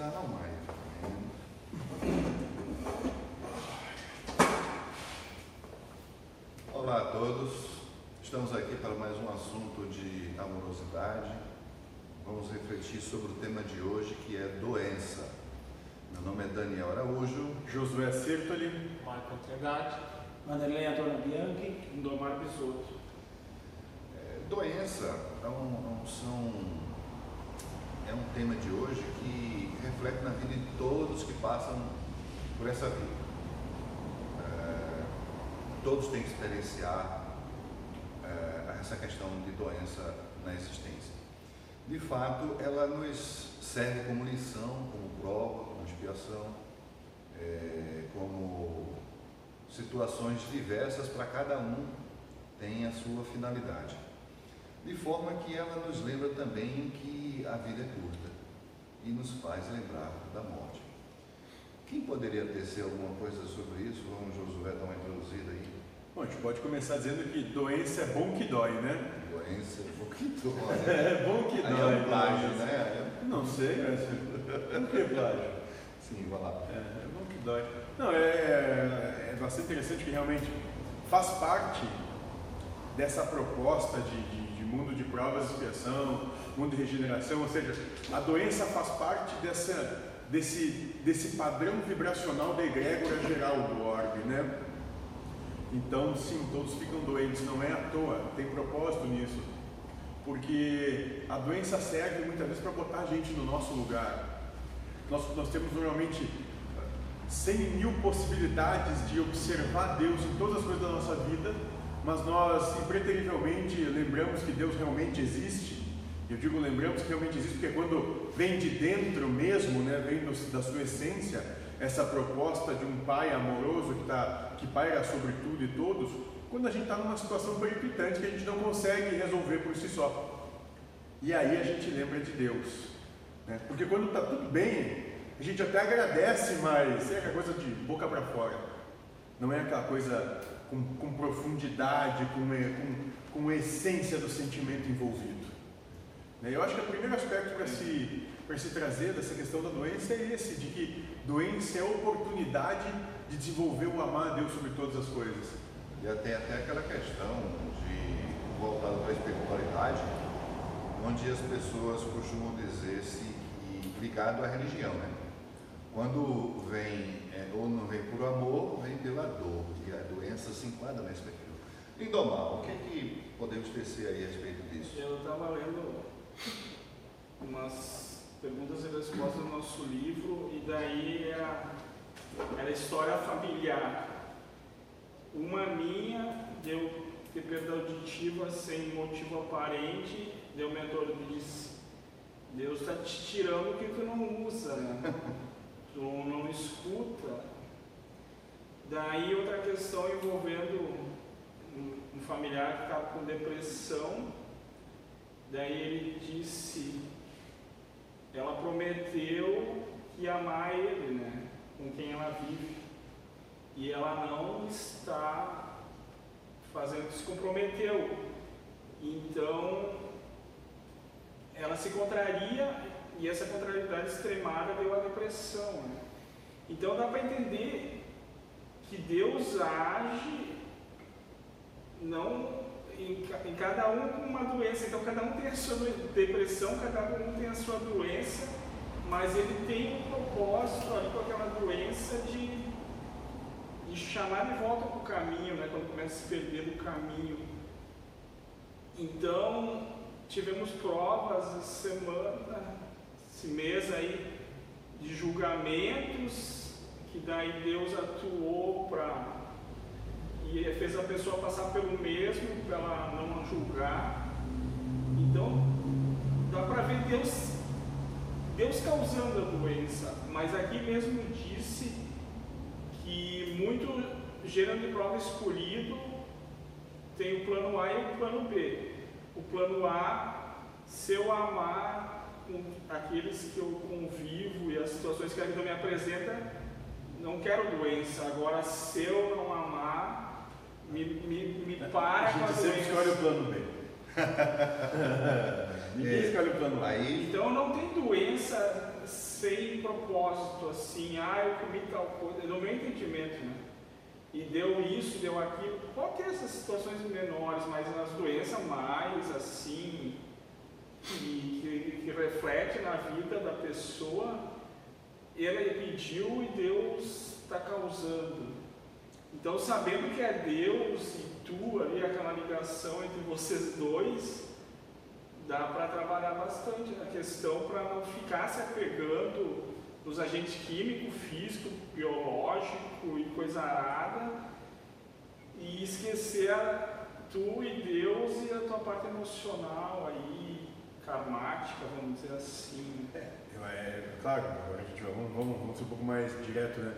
dá não mais. Olá a todos, estamos aqui para mais um assunto de amorosidade. Vamos refletir sobre o tema de hoje que é doença. Meu nome é Daniel Araújo. Josué Sertoli, Marco Trindade, Vanderlei Antônio Bianchi, Domar Bisotto. É, doença um- são, é um tema de hoje que reflete na vida de todos que passam por essa vida. É, todos têm que experienciar é, essa questão de doença na existência. De fato, ela nos serve como lição, como prova, como expiação, é, como situações diversas para cada um tem a sua finalidade. De forma que ela nos lembra também que a vida é curta e nos faz lembrar da morte. Quem poderia tecer alguma coisa sobre isso? Vamos, Josué, dar uma introduzida aí. Bom, a gente pode começar dizendo que doença é bom que dói, né? Doença, um pouquinho. É bom que Aí dói. é um plágio, né? Não sei, mas por que plágio? Sim, vai lá. É, é bom que dói. Não, é, é bastante interessante que realmente faz parte dessa proposta de, de, de mundo de provas e expiação, mundo de regeneração, ou seja, a doença faz parte dessa, desse, desse padrão vibracional da egrégora geral do orbe, né? Então, sim, todos ficam doentes, não é à toa, tem propósito nisso. Porque a doença serve muitas vezes para botar a gente no nosso lugar. Nós, nós temos normalmente 100 mil possibilidades de observar Deus em todas as coisas da nossa vida, mas nós impreterivelmente lembramos que Deus realmente existe. Eu digo lembramos que realmente existe porque quando vem de dentro mesmo, né, vem do- da sua essência, essa proposta de um pai amoroso que, tá, que paira sobre tudo e todos, quando a gente está numa situação periclitante que a gente não consegue resolver por si só. E aí a gente lembra de Deus. né? Porque quando está tudo bem, a gente até agradece, mas é aquela coisa de boca para fora. Não é aquela coisa com, com profundidade, com, eh, com, com essência do sentimento envolvido. Né? Eu acho que o primeiro aspecto para se, para se trazer dessa questão da doença é esse, de que doença é oportunidade de desenvolver o amar a Deus sobre todas as coisas. E até, até aquela questão de voltada para a espiritualidade, onde as pessoas costumam dizer-se que ligado à religião, né? Quando vem, é, ou não vem por amor, vem pela dor, a doença se enquadra nesse perfil. Lindomar, o que, é que podemos tecer aí a respeito disso? Eu estava lendo umas perguntas e respostas no nosso livro e daí era, era história familiar. Uma minha deu ter perda auditiva sem motivo aparente, o mentor me disse, Deus está te tirando o que tu não usa, né? tu não escuta. Daí outra questão envolvendo um, um familiar que estava com depressão, daí ele disse, ela prometeu que ia amar ele, né? Com quem ela vive. E ela não está fazendo, se comprometeu. Então, ela se contraria e essa contrariedade extremada deu a depressão. Né? Então dá para entender que Deus age não em, em cada um com uma doença. Então cada um tem a sua depressão, cada um tem a sua doença, mas ele tem um propósito ali com aquela doença de, de chamar de volta para o caminho, né? quando começa a se perder do caminho. Então tivemos provas essa semana, esse mês aí, de julgamentos, que daí Deus atuou para. e fez a pessoa passar pelo mesmo, para ela não julgar. Então, dá para ver Deus, Deus causando a doença, mas aqui mesmo disse que muito gênero de prova escolhido tem o plano A e o plano B. O plano A, se eu amar aqueles que eu convivo e as situações que a vida me apresenta, não quero doença. Agora, se eu não amar, me, me, me para a com a gente sempre doença. escolhe o plano B. Ninguém É, escolhe o plano A. Aí, Então não tem doença sem propósito, assim, ah, eu comi tal coisa, no meu entendimento, né? E deu isso, deu aquilo. Pode ter essas situações menores, mas nas doenças mais assim, que, que, que reflete na vida da pessoa, ele pediu e Deus está causando. Então, sabendo que é Deus e tu ali, aquela ligação entre vocês dois, dá para trabalhar bastante na questão para não ficar se apegando nos agentes químico, físico, biológico e coisa arada e esquecer a- tu e Deus e a tua parte emocional aí, karmática, vamos dizer assim. Eu, é, claro, agora a gente vai, vamos, vamos, vamos ser um pouco mais direto, né?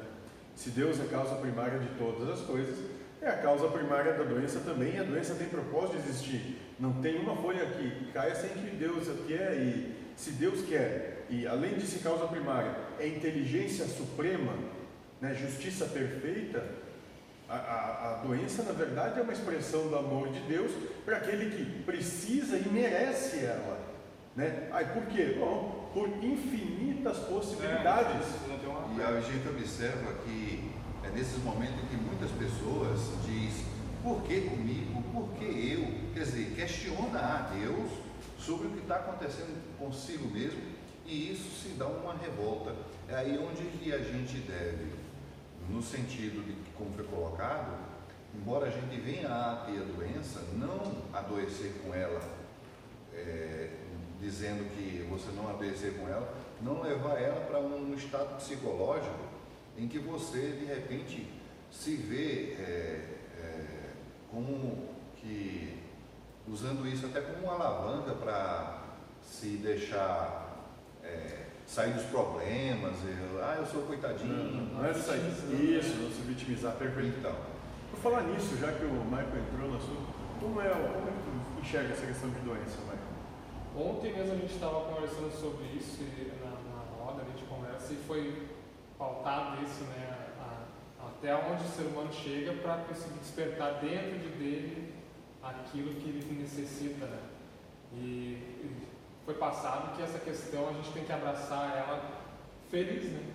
Se Deus é a causa primária de todas as coisas, é a causa primária da doença também, e a doença tem propósito de existir. Não tem uma folha que caia sem que Deus quer, e se Deus quer, e além de ser causa primária, é inteligência suprema, né, justiça perfeita, a, a, a doença, na verdade, é uma expressão do amor de Deus para aquele que precisa e merece ela. Né? Ai, por quê? Bom, por infinitas possibilidades. É, uma e a gente observa que é nesses momentos em que muitas pessoas diz por que comigo, por que eu? Quer dizer, questiona a Deus sobre o que está acontecendo consigo mesmo e isso se dá uma revolta. É aí onde que a gente deve, no sentido de como foi colocado, embora a gente venha a ter a doença, não adoecer com ela, é, dizendo que você não adoecer com ela, não levar ela para um estado psicológico em que você de repente se vê é, é, como que usando isso até como uma alavanca para se deixar é, sair dos problemas, e, ah, eu sou coitadinho. Não é sair. Isso, não se vitimizar, perfeito. Então, Por falar nisso, já que o Michael entrou no assunto, como é, como é que tu enxerga essa questão de doença, Michael? Ontem mesmo a gente estava conversando sobre isso na, na roda de conversa e foi pautado isso, né? a- até onde o ser humano chega para conseguir despertar dentro de dele aquilo que ele necessita, né? E, foi passado que essa questão a gente tem que abraçar ela feliz, né?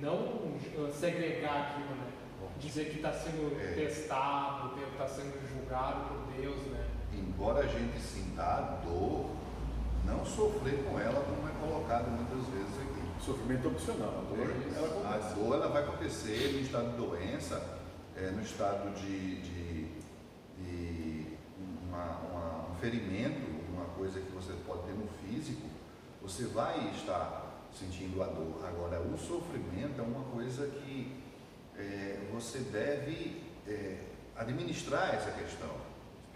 Não uh, segregar aquilo, né? Dizer que está sendo É. testado, está sendo julgado por Deus, né? Embora a gente sinta a dor, não sofrer com ela como é colocado muitas vezes aqui. Sofrimento opcional, a dor, Isso. ela A dor ela vai acontecer no estado de doença, é, no estado de, de, de uma- uma- um ferimento, uma coisa que você pode ter no físico, você vai estar sentindo a dor. Agora, o sofrimento é uma coisa que é, você deve é, administrar essa questão,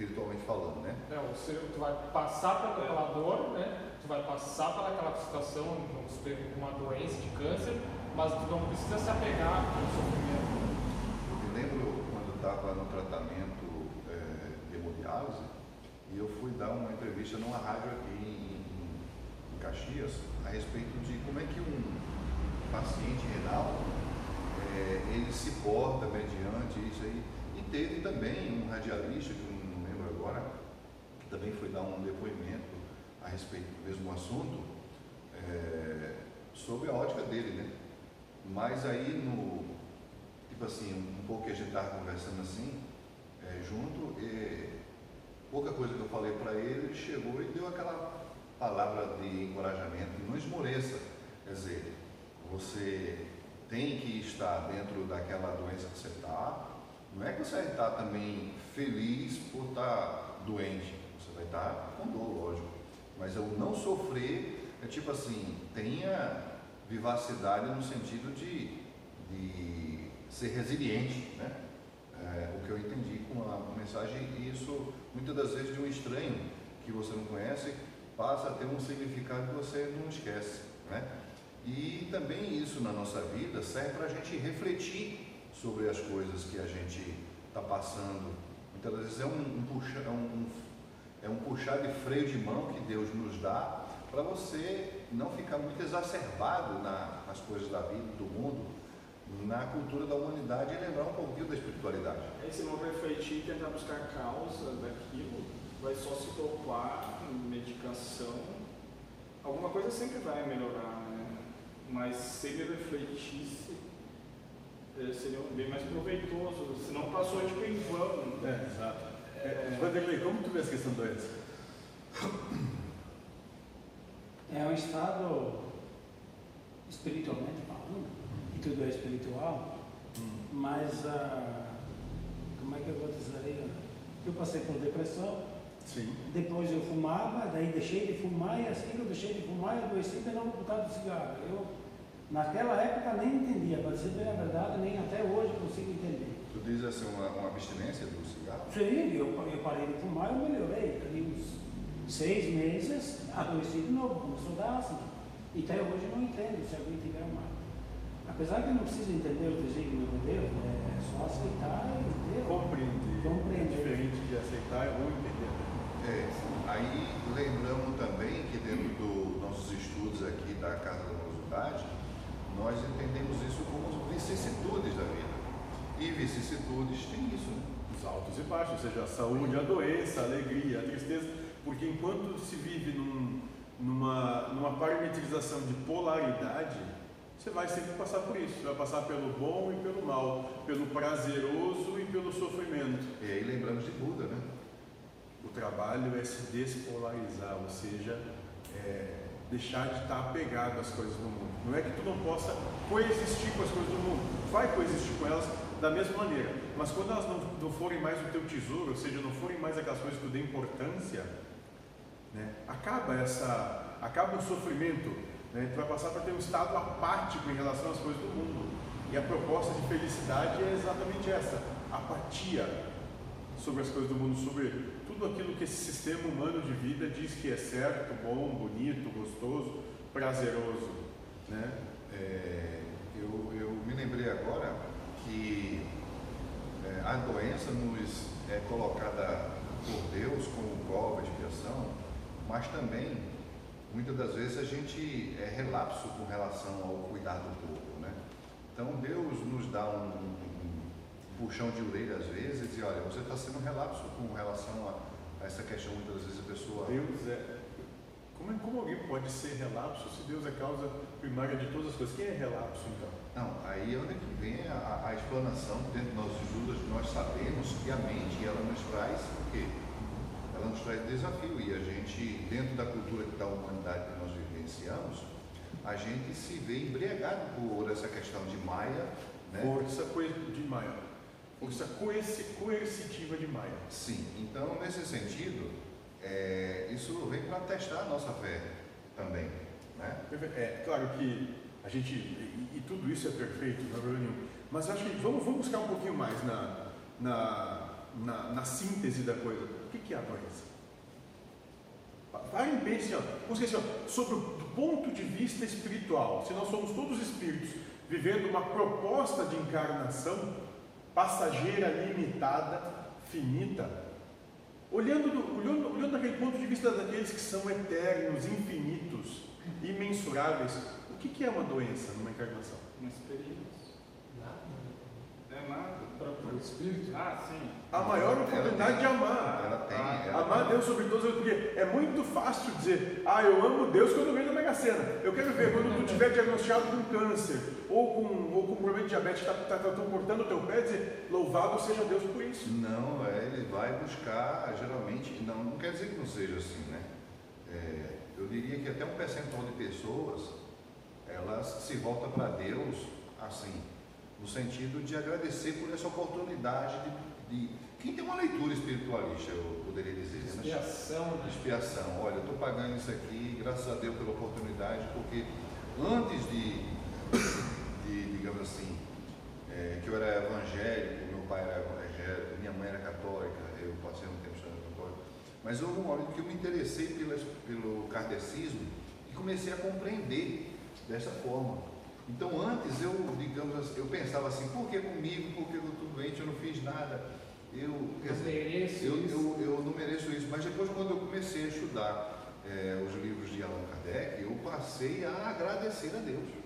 espiritualmente falando, né? É, ou seja, tu vai passar por aquela dor, né? Tu vai passar por aquela situação, vamos supor, uma doença de câncer, mas tu não precisa se apegar ao sofrimento. Eu me lembro quando eu estava no tratamento eh, de hemodiálise e eu fui dar uma entrevista numa rádio aqui em, em- Caxias a respeito de como é que um paciente renal eh, ele se porta mediante isso aí. E teve também um radialista, que agora, que também foi dar um depoimento a respeito do mesmo assunto, eh, sobre a ótica dele, né? Mas aí no, tipo assim, um pouco que a gente estava conversando assim, é, junto, e pouca coisa que eu falei para ele, ele chegou e deu aquela palavra de encorajamento, não esmoreça. Quer dizer, você tem que estar dentro daquela doença que você está, não é que você estar também feliz por estar doente, você vai estar com dor, lógico. Mas o não sofrer é tipo assim, tenha vivacidade no sentido de, de ser resiliente, né? É, o que eu entendi com a mensagem, e isso muitas das vezes de um estranho que você não conhece passa a ter um significado que você não esquece, né? E também isso na nossa vida serve para a gente refletir sobre as coisas que a gente está passando. Muitas vezes é um, um, puxa, é, um, é um puxar de freio de mão que Deus nos dá para você não ficar muito exacerbado na, nas coisas da vida, do mundo, na cultura da humanidade e lembrar um pouquinho da espiritualidade. Aí se não refletir e tentar buscar causa daquilo, vai só se dopar medicação, alguma coisa sempre vai melhorar, né? Mas se ele refletisse, eh, seria bem mais proveitoso, senão passou tipo em vão. É, exato. É, Vanderlei, como tu vê essa questão da doença? É um estado espiritualmente falando, e tudo é espiritual, mas ah, como é que eu vou dizer? Eu passei por depressão, Sim. depois eu fumava, daí deixei de fumar e assim que eu deixei de fumar eu adoeci de novo por causa do cigarro. Eu naquela época nem entendia, para dizer bem a verdade, nem até hoje consigo entender. Tu diz assim, uma, uma abstinência do cigarro? Sim, eu, eu parei de fumar, eu melhorei. Ali uns seis meses, adoeci de novo, começou a dar asma. E até hoje eu não entendo se alguém tiver uma. Apesar que eu não preciso entender o desígnio de Deus, é só aceitar e entender. Compreender. Compreender. Diferente de aceitar ou entender. É, aí lembramos também que dentro dos nossos estudos aqui da Casa da Morosidade, nós entendemos isso como vicissitudes da vida. E vicissitudes tem isso, né? Os altos e baixos, ou seja, a saúde, a doença, a alegria, a tristeza, porque enquanto se vive num, numa, numa parametrização de polaridade, você vai sempre passar por isso. Você vai passar pelo bom e pelo mal, pelo prazeroso e pelo sofrimento. E aí lembramos de Buda, né? O trabalho é se despolarizar, ou seja, é deixar de estar apegado às coisas do mundo. Não é que tu não possa coexistir com as coisas do mundo, tu vai coexistir com elas da mesma maneira, mas quando elas não, não forem mais o teu tesouro, ou seja, não forem mais aquelas coisas que tu dê importância, né, acaba essa, acaba o sofrimento, né, tu vai passar para ter um estado apático em relação às coisas do mundo. E a proposta de felicidade é exatamente essa: apatia sobre as coisas do mundo, sobre tudo aquilo que esse sistema humano de vida diz que é certo, bom, bonito, gostoso, prazeroso. Né? É, eu, eu me lembrei agora que é, a doença nos é colocada por Deus como prova, expiação, mas também, muitas das vezes, a gente é relapso com relação ao cuidar do corpo. Né? Então, Deus nos dá um, um puxão de orelha às vezes e olha, você está sendo relapso com relação a, a, essa questão, muitas vezes a pessoa... Deus é... Como, como alguém pode ser relapso se Deus é causa primária de todas as coisas? Quem é relapso, então? Não, aí é onde que vem a, a explanação dentro dos nossos estudos, nós sabemos que a mente, ela nos traz o quê? Ela nos traz desafio e a gente, dentro da cultura da humanidade que nós vivenciamos, a gente se vê embriagado por essa questão de Maia, né? Força de Maia. Força coercitiva de Maia. Sim, então nesse sentido, é, isso vem para testar a nossa fé também. Né? É claro que a gente, e, e, tudo isso é perfeito, não é problema nenhum, mas acho que vamos, vamos buscar um pouquinho mais na, na, na, na síntese da coisa. O que, que é a doença? Parem e pensem, assim, sobre o ponto de vista espiritual, se nós somos todos espíritos vivendo uma proposta de encarnação passageira, limitada, finita, olhando, do, olhando, olhando daquele ponto de vista daqueles que são eternos, infinitos, imensuráveis, o que, que é uma doença numa encarnação? Uma experiência. Nada. É nada. Para o espírito. Ah, sim. A maior oportunidade de amar. Ela tem. Ah, ela amar tem. Deus sobre todas as coisas, porque é muito fácil dizer, ah, eu amo Deus quando ganho na Mega Sena. Eu quero ver quando tu estiver diagnosticado com câncer ou com, ou com problema de diabetes, está tá, tá, tá cortando o teu pé, dizer, louvado seja Deus por isso. Não, é, ele vai buscar, geralmente, não, não quer dizer que não seja assim, né? É, eu diria que até um percentual de pessoas, elas se voltam para Deus assim, no sentido de agradecer por essa oportunidade de, de quem tem uma leitura espiritualista, eu poderia dizer, né? Expiação, né? expiação. Olha, eu estou pagando isso aqui, graças a Deus pela oportunidade, porque antes de, de digamos assim, é, que eu era evangélico, meu pai era evangélico, minha mãe era católica, eu passei um tempo estudando católico, mas houve um momento que eu me interessei pelas, pelo kardecismo e comecei a compreender dessa forma. Então antes eu, digamos assim, eu pensava assim, por que comigo, por que eu estou doente, eu não fiz nada. Eu, dizer, mereço eu, isso. eu, eu não mereço isso. Mas depois, quando eu comecei a estudar eh, os livros de Allan Kardec, eu passei a agradecer a Deus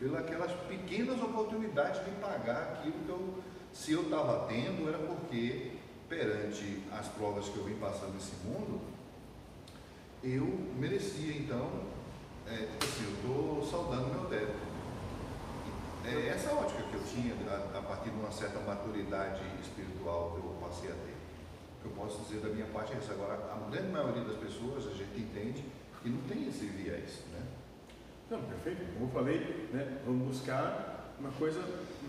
pelas pequenas oportunidades de pagar aquilo que eu, se eu estava tendo, era porque perante as provas que eu vim passando nesse mundo, eu merecia então, é, assim, eu estou saudando meu débito. É essa ótica que eu tinha a, a, partir de uma certa maturidade espiritual que eu passei a ter. Eu posso dizer da minha parte é isso. Agora, a grande maioria das pessoas, a gente entende que não tem esse viés, né? Não, perfeito. Como eu falei, né, vamos buscar uma coisa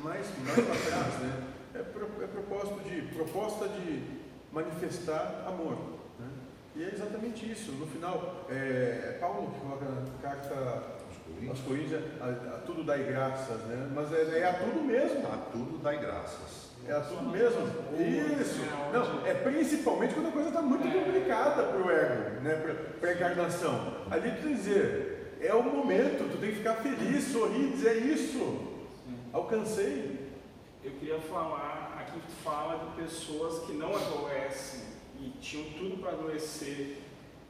mais, mais para trás, né? É, pro, é propósito de, proposta de manifestar amor. Né? E é exatamente isso. No final, é Paulo que coloca na carta aos Coríntios, a, a, tudo dai graças, né? Mas é, é a tudo mesmo. A tudo dai graças. É a tudo mesmo. Isso. Não, é principalmente quando a coisa está muito complicada para o ego, né? Para a encarnação. Ali tu dizer, é o momento, tu tem que ficar feliz, sorrir, dizer isso. Alcancei. Eu queria falar, aqui fala de pessoas que não adoecem e tinham tudo para adoecer,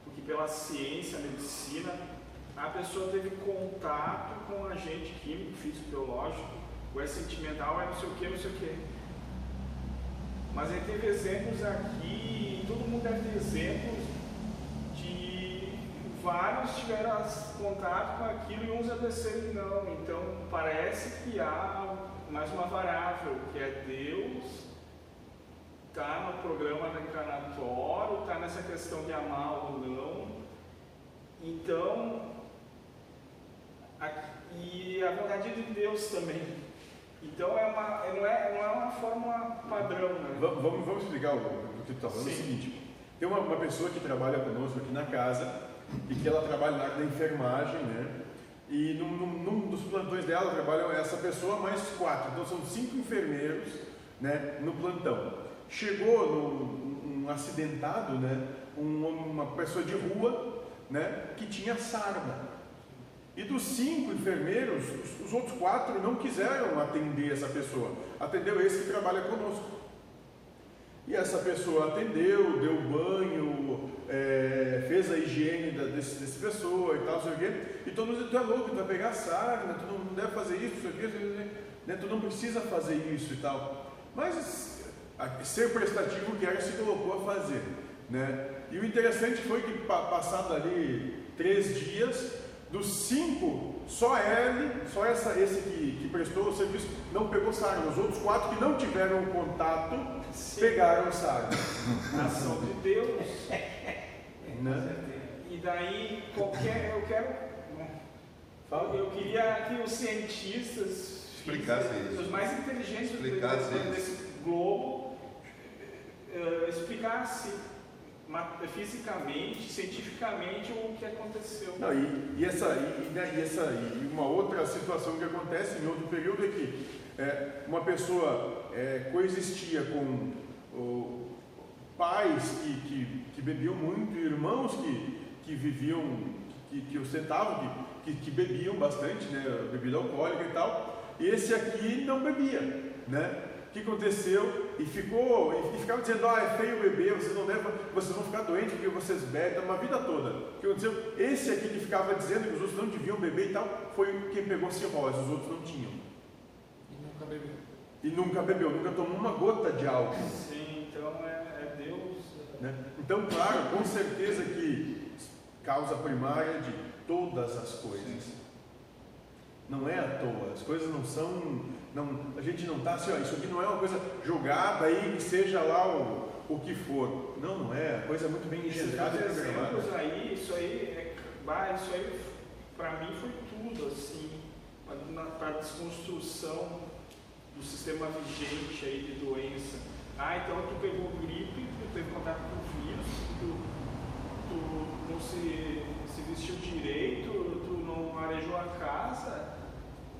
porque pela ciência, a medicina, a pessoa teve contato com agente químico, físico, biológico, ou é sentimental, é não sei o que, não sei o que. Mas ele teve exemplos aqui, todo mundo deve ter exemplos de vários tiveram contato com aquilo e uns adoeceram e não. Então parece que há mais uma variável, que é Deus está no programa encarnatório, está nessa questão de amar ou não. Então, e a vontade de Deus também. Então é uma, não, é, não é uma fórmula padrão. Né? Vamos, vamos explicar o, o que tu está falando. Sim. É o seguinte: tem uma, uma pessoa que trabalha conosco aqui na casa e que ela trabalha na da enfermagem, né? E num, num, num, dos plantões dela trabalham essa pessoa mais quatro, então são cinco enfermeiros né, no plantão. Chegou num, um acidentado, né, um, uma pessoa de rua né, que tinha sarna. E dos cinco enfermeiros, os, os, outros quatro não quiseram atender essa pessoa. Atendeu esse que trabalha conosco. E essa pessoa atendeu, deu banho, é, fez a higiene da, desse, desse pessoa e tal, sei o quê. E todo mundo tu é louco, tu vai pegar sarna, tu não, deve fazer isso, sei o quê, né? tu não precisa fazer isso e tal. Mas ser prestativo que era se colocou a fazer. Né? E o interessante foi que passado ali três dias, dos cinco, só ele, só essa, esse que, que prestou o serviço, não pegou sarna. Os outros quatro que não tiveram contato, Sim. pegaram sarna. Ação de Deus. Né? E daí, qualquer. Eu quero. Né? Eu queria que os cientistas. Isso. Os mais inteligentes desse globo uh, explicassem fisicamente, cientificamente o que aconteceu. Não, e, e, essa, e, né, e, essa, e uma outra situação que acontece em outro período é que é, uma pessoa é, coexistia com pais que, que, que, bebiam muito, irmãos que, que viviam, que, que ostentavam, que, que, que bebiam bastante, né, bebida alcoólica e tal, e esse aqui não bebia, né? Que aconteceu e ficou e ficava dizendo, ah, é feio beber, vocês não devem, vocês vão ficar doentes porque vocês bebem uma vida toda. O que aconteceu? Esse aqui que ficava dizendo que os outros não deviam beber e tal, foi quem pegou cirrose, os outros não tinham. E nunca bebeu. E nunca bebeu, nunca tomou uma gota de álcool. Sim, então é, é Deus. Né? Então, claro, com certeza que causa primária de todas as coisas. Não é à toa, as coisas não são não, a gente não está assim, ó, isso aqui não é uma coisa jogada aí que seja lá o, o que for. Não, não é. A coisa é muito bem engendrada e programada. aí, isso aí, é, bah, isso aí para mim foi tudo assim, para a desconstrução do sistema vigente aí de doença. Ah, então tu pegou gripe, tu teve contato com o vírus, tu, tu não se, se vestiu direito, tu não arejou a casa.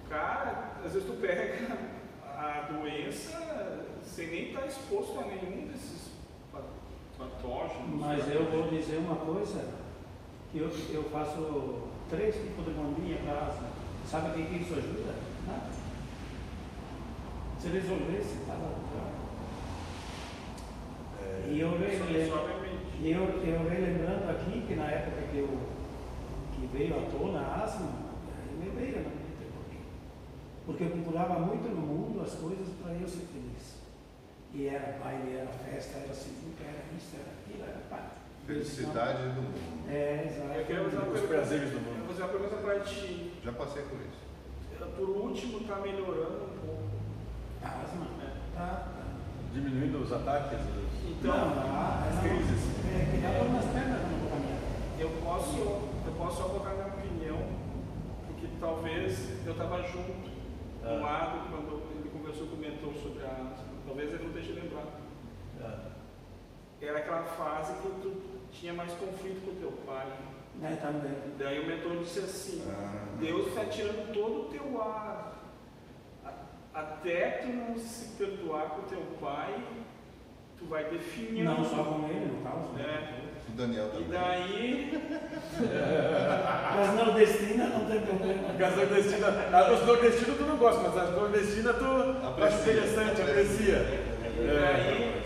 Cara, às vezes tu pega a doença sem nem estar exposto a nenhum desses patógenos. Mas eu vou dizer uma coisa, que eu, eu faço três tipos de bombinha para asma. Sabe o que isso ajuda? Nada. Se resolvesse, estava é, E eu, eu, eu relembrando aqui que na época que, eu, que veio à tona a asma, me veio na porque eu procurava muito no mundo as coisas para eu ser feliz. E era baile, era festa, era sinuca, era isso, era aquilo, era pá. Felicidade do mundo. É, exato. Eu quero fazer uma prazeres do eu vou mundo. fazer uma pergunta para ti. Já passei por isso. Por último, está melhorando um pouco. Asma. né? Tá, tá. Diminuindo os ataques, Então, não, ah, as não, crises. É, que dá pernas eu posso, eu posso só colocar minha opinião, porque talvez eu estava junto Ah. um lado quando ele conversou com o mentor sobre a. Talvez ele não esteja lembrado. Ah, Era aquela fase que tu tinha mais conflito com o teu pai. É, também. Daí o mentor disse assim, Ah. Deus está tirando todo o teu ar. Até tu não se perdoar com o teu pai, tu vai definhando. Não só com ele, no caso. né? É. Daniel E também. daí, Mas nordestina não tem problema. As nordestinas, as nordestinas tu não gosta, mas as nordestinas tu acha Aprecia, interessante, aprecia. e É. daí,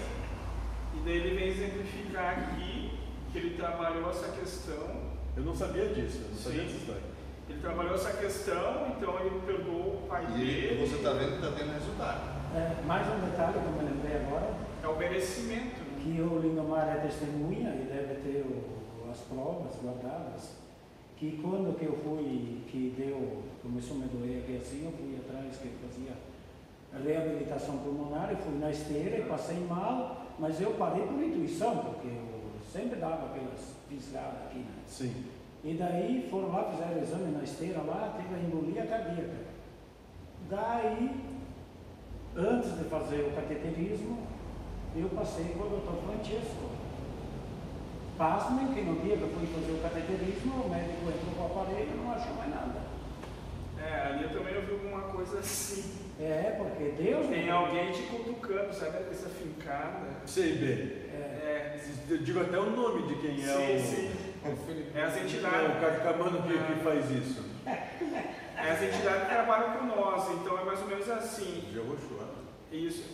e daí ele vem exemplificar aqui que ele trabalhou essa questão. Eu não sabia disso, eu não sabia Sim. dessa história. Ele trabalhou essa questão, então ele perdoou o pai E dele. você está vendo que está tendo resultado. É, mais um detalhe que eu me lembrei agora, É o merecimento. Que o Lindomar é testemunha e deve ter o- as provas guardadas, que quando que eu fui, que deu, começou a me doer aqui assim, eu fui atrás que fazia reabilitação pulmonar, eu fui na esteira e passei mal, mas eu parei por intuição, porque eu sempre dava aquelas fisgadas aqui, né? Sim. E daí foram lá, fizeram o exame na esteira lá, teve a embolia cardíaca. Daí, antes de fazer o cateterismo, eu passei com o doutor Francesco. Pasmem que no dia que eu fui fazer o cateterismo, o médico entrou com o aparelho e não achou mais nada. É, ali eu também ouvi alguma coisa assim. É, porque Deus... Tem alguém te cutucando, sabe essa fincada? Sei bem. É, Eu digo até o nome de quem é sim, o. sim. É as É entidades. o carcamano que, que faz isso. É as entidades que trabalham com nós, então é mais ou menos assim. Jehoshua. Isso.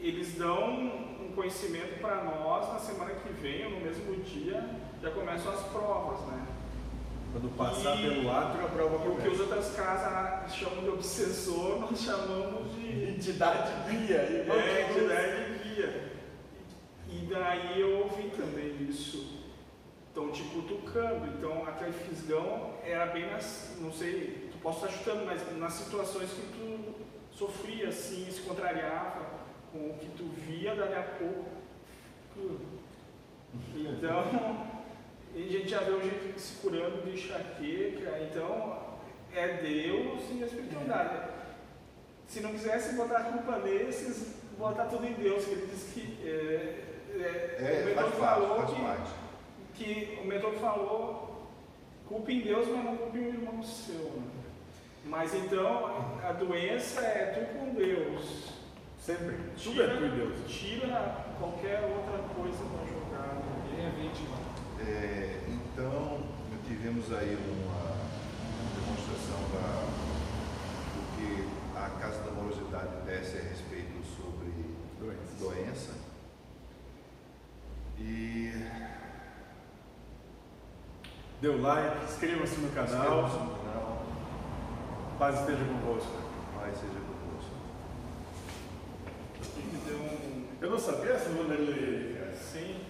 Eles dão um conhecimento para nós na semana que vem, ou no mesmo dia, já começam as provas, né? Quando passar E- pelo átrio, a prova E o que começa. outras casas chamam de obsessor, nós chamamos de Entidade guia. é, entidade guia. E daí eu ouvi também isso. Estão te cutucando. Então aquele fisgão era bem nas. Não sei, tu posso estar chutando, mas nas situações que tu sofria assim, se contrariava com o que tu via dali a pouco. Então, a gente já vê o jeito de se curando de enxaqueca. Então, é Deus e a espiritualidade. Se não quisesse botar a culpa nesses, botar tudo em Deus, que ele diz que. É, é, o É, mentor faz parte, falou faz que, parte. que o mentor falou, culpa em Deus, mas não culpe o irmão seu. né? Mas então a doença é tu com Deus. Sempre. Tudo é tu e Deus. Tira qualquer outra coisa da jogada. Ninguém é vítima. É, então, tivemos aí uma demonstração da, do que a Casa da Morosidade desce a respeito sobre Doenças. doença. E Dê o like, inscreva-se no inscreva-se canal. no canal, Paz esteja convosco. Pai seja convosco. Me deu um. Eu não sabia essa maneira. Sim.